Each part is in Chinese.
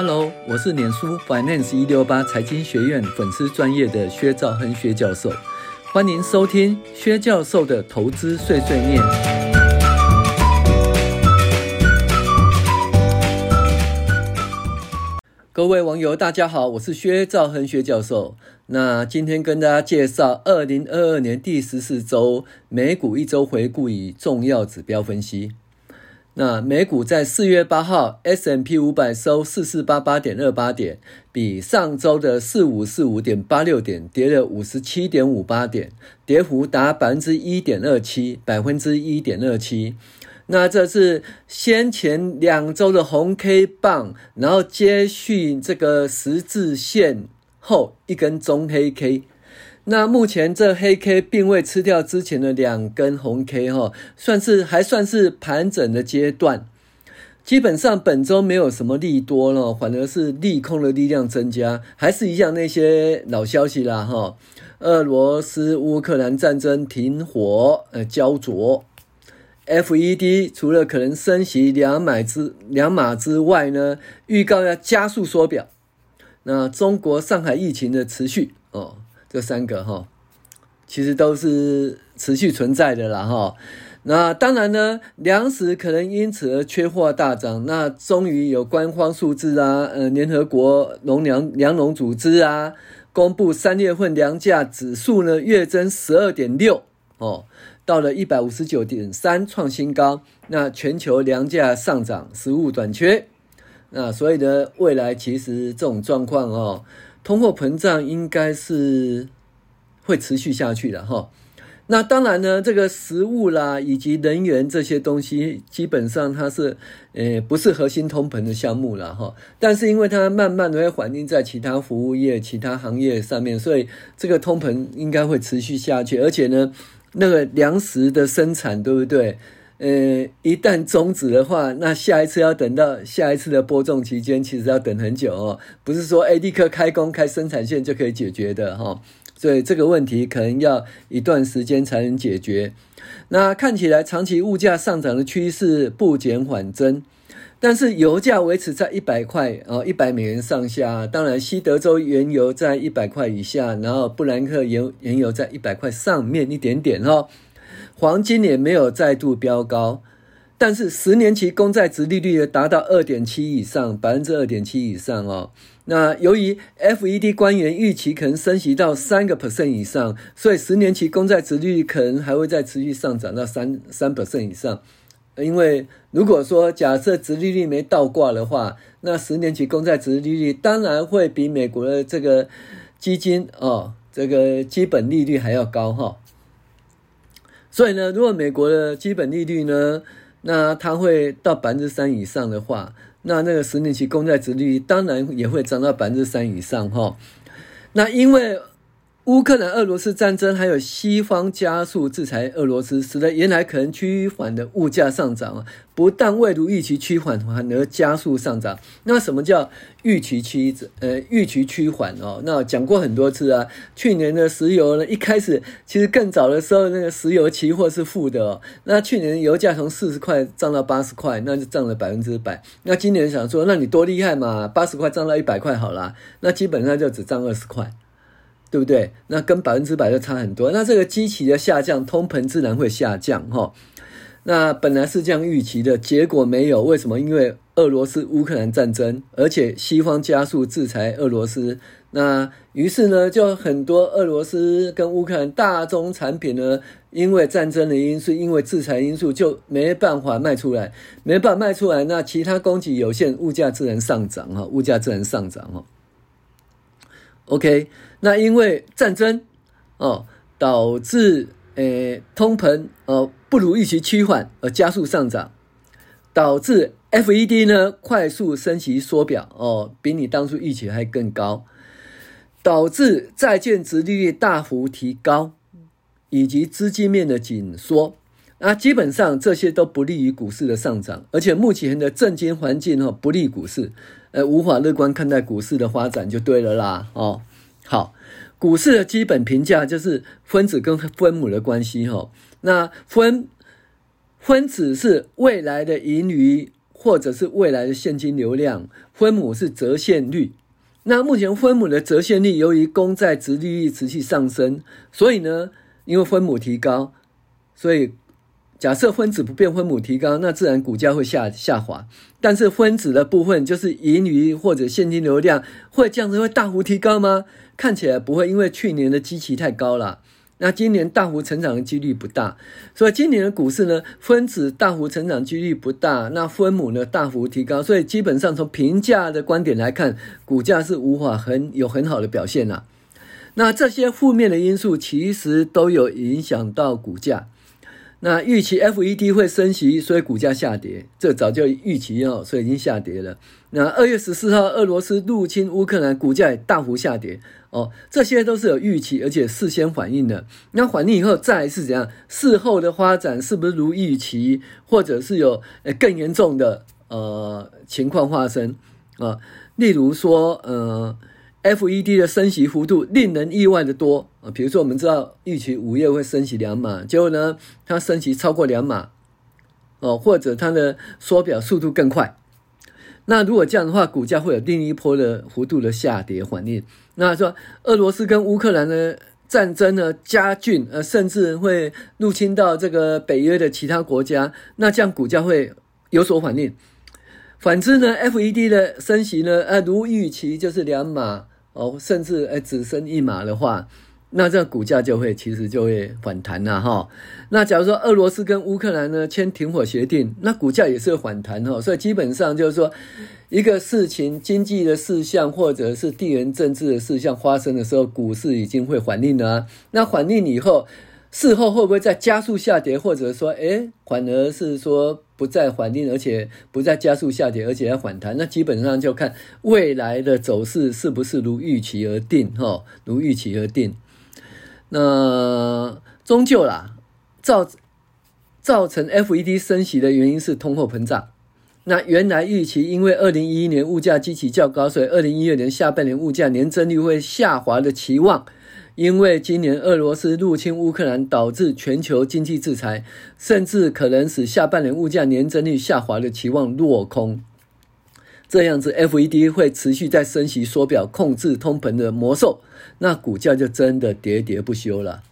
Hello，我是脸书 Finance 一六八财经学院粉丝专业的薛兆亨薛教授，欢迎收听薛教授的投资碎碎念。各位网友，大家好，我是薛兆亨薛教授。那今天跟大家介绍二零二二年第十四周美股一周回顾与重要指标分析。那美股在四月八号，S&P 五百收四四八八点二八点，比上周的四五四五点八六点跌了五十七点五八点，跌幅达百分之一点二七，百分之一点二七。那这是先前两周的红 K 棒，然后接续这个十字线后一根中黑 K。那目前这黑 K 并未吃掉之前的两根红 K 哈，算是还算是盘整的阶段。基本上本周没有什么利多了，反而是利空的力量增加，还是一样那些老消息啦哈。俄罗斯乌克兰战争停火呃焦灼，FED 除了可能升息两码之两码之外呢，预告要加速缩表。那中国上海疫情的持续哦。这三个哈，其实都是持续存在的啦哈。那当然呢，粮食可能因此而缺货大涨。那终于有官方数字啊，呃，联合国农粮粮农组织啊，公布三月份粮价指数呢，月增十二点六哦，到了一百五十九点三，创新高。那全球粮价上涨，食物短缺。那所以呢，未来其实这种状况哦。通货膨胀应该是会持续下去的哈。那当然呢，这个食物啦以及能源这些东西，基本上它是呃不是核心通膨的项目了哈。但是因为它慢慢的会反映在其他服务业、其他行业上面，所以这个通膨应该会持续下去。而且呢，那个粮食的生产，对不对？呃，一旦终止的话，那下一次要等到下一次的播种期间，其实要等很久哦。不是说诶立刻开工开生产线就可以解决的哈、哦。所以这个问题可能要一段时间才能解决。那看起来长期物价上涨的趋势不减反增，但是油价维持在一百块啊，一百美元上下。当然，西德州原油在一百块以下，然后布兰克原原油在一百块上面一点点、哦。黄金也没有再度飙高，但是十年期公债殖利率达到二点七以上，百分之二点七以上哦。那由于 FED 官员预期可能升息到三个 percent 以上，所以十年期公债殖利率可能还会再持续上涨到三三 percent 以上。因为如果说假设殖利率没倒挂的话，那十年期公债殖利率当然会比美国的这个基金哦，这个基本利率还要高哈。所以呢，如果美国的基本利率呢，那它会到百分之三以上的话，那那个十年期公债值率当然也会涨到百分之三以上哈。那因为。乌克兰、俄罗斯战争，还有西方加速制裁俄罗斯，使得原来可能趋缓的物价上涨啊，不但未如预期趋缓，反而加速上涨。那什么叫预期趋呃预期趋缓哦？那讲过很多次啊。去年的石油呢，一开始其实更早的时候，那个石油期货是负的哦。那去年油价从四十块涨到八十块，那就涨了百分之百。那今年想说，那你多厉害嘛？八十块涨到一百块好啦，那基本上就只涨二十块。对不对？那跟百分之百就差很多。那这个基期的下降，通膨自然会下降哈。那本来是这样预期的，结果没有。为什么？因为俄罗斯乌克兰战争，而且西方加速制裁俄罗斯。那于是呢，就很多俄罗斯跟乌克兰大宗产品呢，因为战争的因素，因为制裁因素，就没办法卖出来，没办法卖出来。那其他供给有限，物价自然上涨哈，物价自然上涨哈。OK。那因为战争哦，导致诶、通膨哦不如预期趋缓而加速上涨，导致 FED 呢快速升息缩表哦，比你当初预期还更高，导致债券值利率大幅提高，以及资金面的紧缩，那基本上这些都不利于股市的上涨，而且目前的政经环境哦不利股市，呃无法乐观看待股市的发展就对了啦哦。好，股市的基本评价就是分子跟分母的关系哈。那分分子是未来的盈余或者是未来的现金流量，分母是折现率。那目前分母的折现率由于公债殖利率持续上升，所以呢，因为分母提高，所以假设分子不变，分母提高，那自然股价会下下滑。但是分子的部分就是盈余或者现金流量会这样子会大幅提高吗？看起来不会，因为去年的基期太高了。那今年大幅成长的几率不大，所以今年的股市呢，分子大幅成长几率不大，那分母呢大幅提高，所以基本上从评价的观点来看，股价是无法很有很好的表现啦。那这些负面的因素其实都有影响到股价。那预期 FED 会升息，所以股价下跌，这早就预期哦，所以已经下跌了。那二月十四号，俄罗斯入侵乌克兰，股价大幅下跌哦，这些都是有预期，而且事先反应的。那反应以后再来是怎样？事后的发展是不是如预期，或者是有更严重的呃情况发生啊？例如说呃。FED 的升息幅度令人意外的多啊，比如说我们知道预期五月会升息两码，结果呢，它升息超过两码，哦，或者它的缩表速度更快。那如果这样的话，股价会有另一波的幅度的下跌反应。那说俄罗斯跟乌克兰的战争呢加剧，呃，甚至会入侵到这个北约的其他国家，那这样股价会有所反应。反之呢，FED 的升息呢，呃，如预期就是两码哦，甚至哎只升一码的话，那这股价就会其实就会反弹了哈。那假如说俄罗斯跟乌克兰呢签停火协定，那股价也是会反弹哈。所以基本上就是说，一个事情经济的事项或者是地缘政治的事项发生的时候，股市已经会反应了。那反应以后，事后会不会再加速下跌，或者说，诶，反而是说不再反应，而且不再加速下跌，而且要反弹？那基本上就看未来的走势是不是如预期而定，哈，如预期而定。那终究啦，造造成 FED 升息的原因是通货膨胀。那原来预期，因为二零一一年物价激起较高，所以二零一二年下半年物价年增率会下滑的期望。因为今年俄罗斯入侵乌克兰，导致全球经济制裁，甚至可能使下半年物价年增率下滑的期望落空。这样子，FED 会持续在升息缩表，控制通膨的魔兽，那股价就真的喋喋不休了，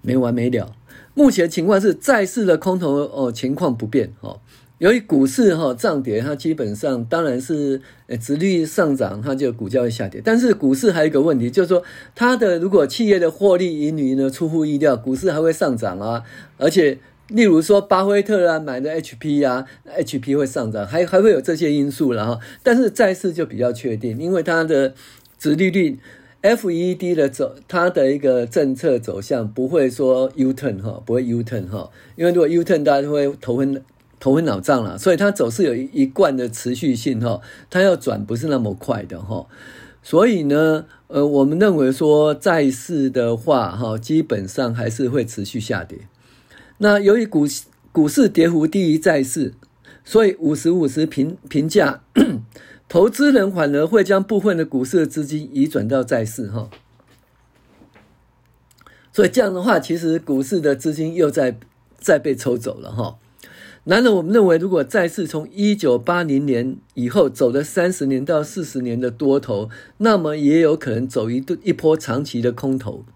没完没了。目前情况是债市的空头哦，情况不变哦。由于股市哈涨跌，它基本上当然是呃，殖率上涨，它就股价会下跌。但是股市还有一个问题，就是说它的如果企业的获利盈余呢出乎意料，股市还会上涨啊。而且例如说巴菲特啊买的 HP 啊，HP 会上涨，还还会有这些因素了哈。但是债市就比较确定，因为它的殖利率，FED 的走它的一个政策走向不会说 U turn 哈，不会 U turn 哈，因为如果 U turn 大家就会头昏。头昏脑胀了，所以它走势有一一贯的持续性哈，它要转不是那么快的哈，所以呢，呃，我们认为说债市的话哈，基本上还是会持续下跌。那由于股股市跌幅低于债市，所以五十五十评评价，投资人反而会将部分的股市的资金移转到债市哈，所以这样的话，其实股市的资金又在再被抽走了哈。然而，我们认为，如果再次从一九八零年以后走了三十年到四十年的多头，那么也有可能走一一波长期的空头。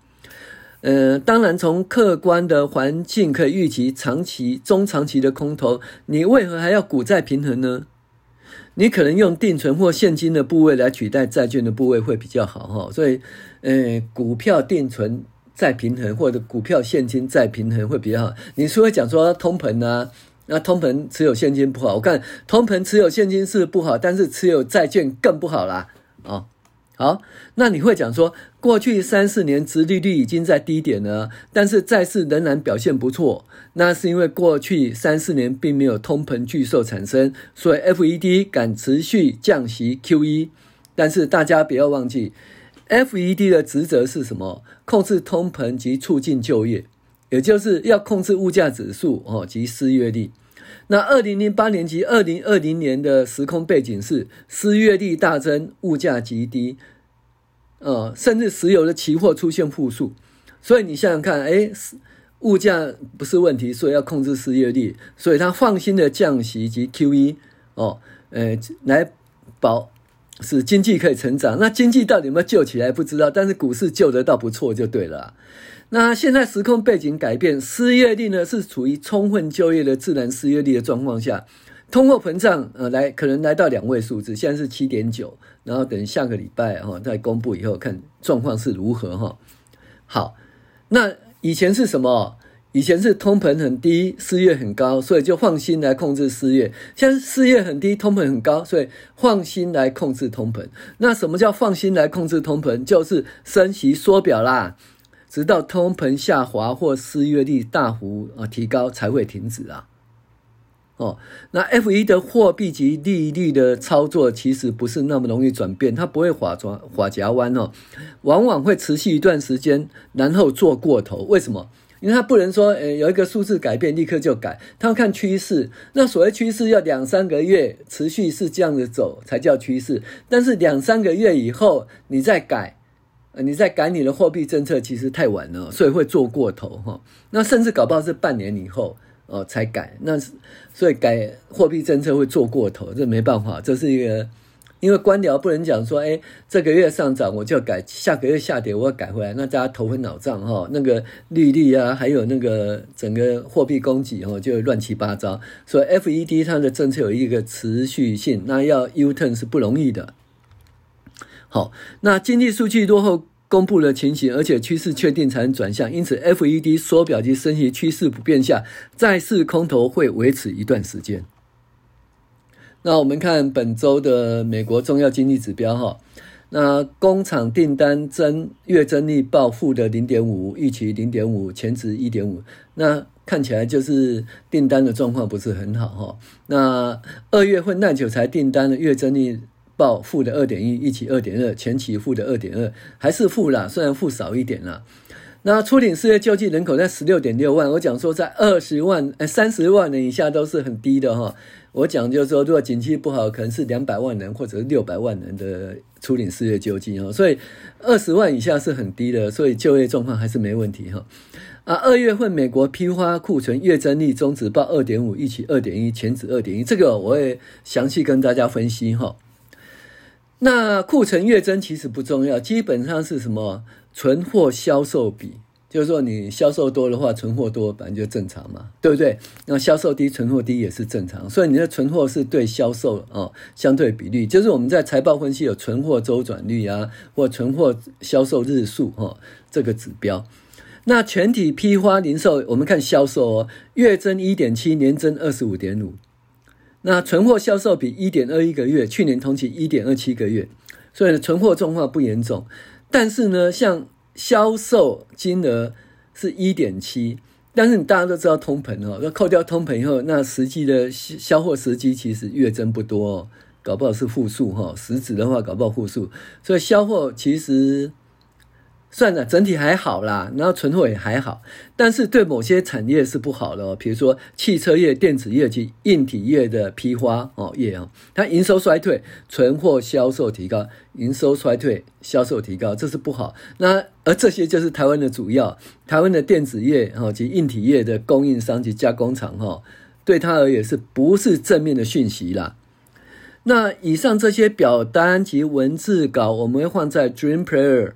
呃，当然，从客观的环境可以预期长期、中长期的空头，你为何还要股债平衡呢？你可能用定存或现金的部位来取代债券的部位会比较好哈。所以，呃，股票定存再平衡，或者股票现金再平衡会比较好。你除了讲说通膨啊。那通膨持有现金不好，我看通膨持有现金是不好，但是持有债券更不好啦。哦，好，那你会讲说，过去三四年殖利率已经在低点了，但是债市仍然表现不错，那是因为过去三四年并没有通膨巨兽产生，所以 FED 敢持续降息 QE。但是大家不要忘记，FED 的职责是什么？控制通膨及促进就业。也就是要控制物价指数哦及失业率。那二零零八年及二零二零年的时空背景是失业率大增，物价极低，呃，甚至石油的期货出现负数。所以你想想看，哎，物价不是问题，所以要控制失业率，所以他放心的降息及 QE 哦，呃，来保是经济可以成长。那经济到底有没有救起来不知道，但是股市救得倒不错就对了。那现在时空背景改变，失业率呢是处于充分就业的自然失业率的状况下。通货膨胀，呃，来可能来到两位数字，现在是七点九，然后等下个礼拜哈再公布以后看状况是如何哈。好，那以前是什么？以前是通膨很低，失业很高，所以就放心来控制失业。现在失业很低，通膨很高，所以放心来控制通膨。那什么叫放心来控制通膨？就是升息缩表啦，直到通膨下滑或失业率大幅啊提高才会停止啊。哦，那 F 一的货币及利率的操作其实不是那么容易转变，它不会划转划夹弯哦，往往会持续一段时间，然后做过头。为什么？因为他不能说，呃，有一个数字改变立刻就改，他要看趋势。那所谓趋势要两三个月持续是这样子走才叫趋势，但是两三个月以后你再改，呃，你再改你的货币政策，其实太晚了，所以会做过头哈。那甚至搞不好是半年以后。哦，才改，那所以改货币政策会做过头，这没办法，这是一个，因为官僚不能讲说，哎，这个月上涨我就改，下个月下跌我要改回来，那大家头昏脑胀哈，那个利率啊，还有那个整个货币供给哈，就乱七八糟。所以 FED 它的政策有一个持续性，那要 U-turn 是不容易的。好，那经济数据落后。公布了情形，而且趋势确定才能转向，因此 FED 缩表及升息趋势不变下，债市空头会维持一段时间。那我们看本周的美国重要经济指标哈，那工厂订单增月增率报负的零点五，预期零点五，前值一点五，那看起来就是订单的状况不是很好哈。那二月份耐久材订单的月增率。报负的二点一，预期二点二，前期负的二点二，还是负啦，虽然负少一点啦。那初领失业救济人口在十六点六万，我讲说在二十万、呃三十万人以下都是很低的哈。我讲就是说，如果景气不好，可能是两百万人或者是六百万人的初领失业救济哦。所以二十万以下是很低的，所以就业状况还是没问题哈。啊，二月份美国批发库存月增率终值报二点五，预期二点一，前值二点一，这个我会详细跟大家分析哈。那库存月增其实不重要，基本上是什么存货销售比，就是说你销售多的话，存货多反正就正常嘛，对不对？那销售低，存货低也是正常，所以你的存货是对销售哦相对比率，就是我们在财报分析有存货周转率啊，或存货销售日数哦这个指标。那全体批发零售，我们看销售哦，月增一点七，年增二十五点五。那存货销售比一点二一个月，去年同期一点二七个月，所以呢，存货状况不严重。但是呢，像销售金额是一点七，但是你大家都知道通膨哦，要扣掉通膨以后，那实际的销货时机其实月增不多哦，搞不好是负数哈，实质的话搞不好负数，所以销货其实。算了，整体还好啦，然后存货也还好，但是对某些产业是不好的哦，比如说汽车业、电子业及硬体业的批发哦业哦，它营收衰退，存货销售提高，营收衰退，销售提高，这是不好。那而这些就是台湾的主要，台湾的电子业哈及硬体业的供应商及加工厂哈，对它而言是不是正面的讯息啦？那以上这些表单及文字稿，我们会放在 Dream Player。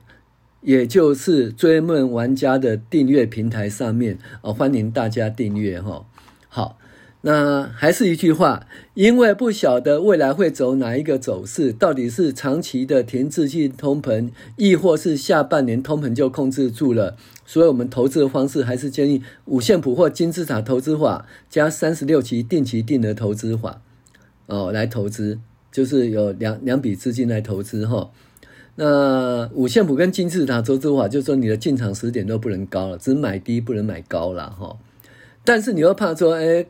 也就是追梦玩家的订阅平台上面哦，欢迎大家订阅哈。好，那还是一句话，因为不晓得未来会走哪一个走势，到底是长期的停滞性通膨，亦或是下半年通膨就控制住了，所以我们投资的方式还是建议五线谱或金字塔投资法加三十六期定期定额投资法哦，来投资，就是有两两笔资金来投资哈。那五线谱跟金字塔投资法，就说你的进场时点都不能高了，只买低不能买高了哈。但是你又怕说，哎，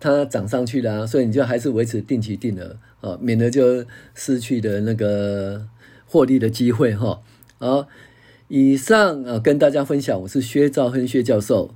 它涨上去了，所以你就还是维持定期定额啊，免得就失去的那个获利的机会哈。好，以上啊跟大家分享，我是薛兆亨薛教授。